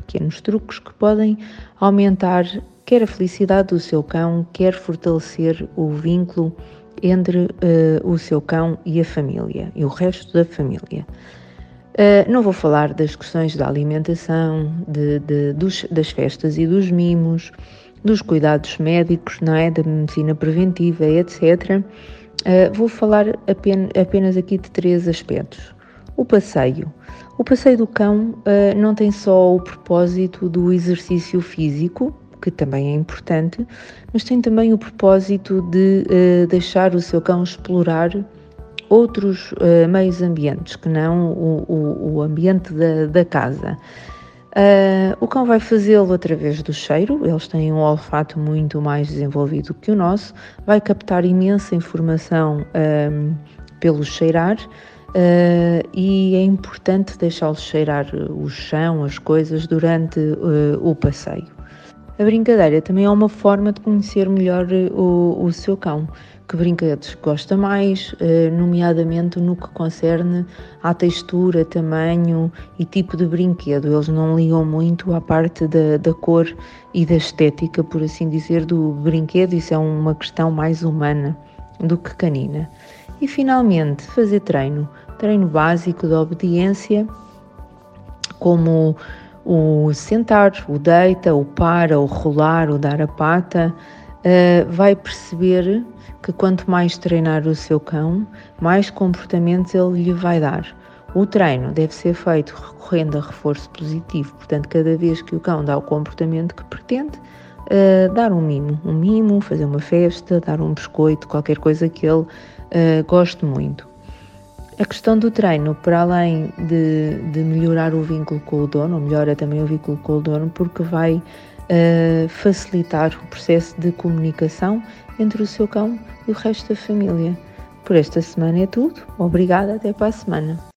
pequenos truques que podem aumentar quer a felicidade do seu cão, quer fortalecer o vínculo entre uh, o seu cão e a família e o resto da família. Uh, não vou falar das questões da alimentação, de, de, dos, das festas e dos mimos, dos cuidados médicos, não é? da medicina preventiva, etc. Uh, vou falar apenas, apenas aqui de três aspectos. O passeio. O passeio do cão uh, não tem só o propósito do exercício físico, que também é importante, mas tem também o propósito de uh, deixar o seu cão explorar outros uh, meios ambientes que não o, o, o ambiente da, da casa. Uh, o cão vai fazê-lo através do cheiro, eles têm um olfato muito mais desenvolvido que o nosso, vai captar imensa informação pelo cheirar Uh, e é importante deixá-los cheirar o chão, as coisas, durante uh, o passeio. A brincadeira também é uma forma de conhecer melhor eh, o, o seu cão, que brinquedos gosta mais, nomeadamente no que concerne à textura, tamanho e tipo de brinquedo. Eles não ligam muito à parte da, da cor e da estética, por assim dizer, do brinquedo, isso é uma questão mais humana do que canina. E finalmente, fazer treino, treino básico de obediência, como o sentar, o deita, o para, o rolar, o dar a pata, uh, vai perceber que quanto mais treinar o seu cão, mais comportamentos ele lhe vai dar. O treino deve ser feito recorrendo a reforço positivo, portanto, cada vez que o cão dá o comportamento que pretende, uh, dar um mimo, um mimo, fazer uma festa, dar um biscoito, qualquer coisa que ele uh, gosto muito. A questão do treino, para além de, de, melhorar o vínculo com o dono, melhora também o vínculo com o dono, porque vai uh, facilitar o processo de comunicação entre o seu cão e o resto da família. Por esta semana é tudo. Obrigada, até para a semana.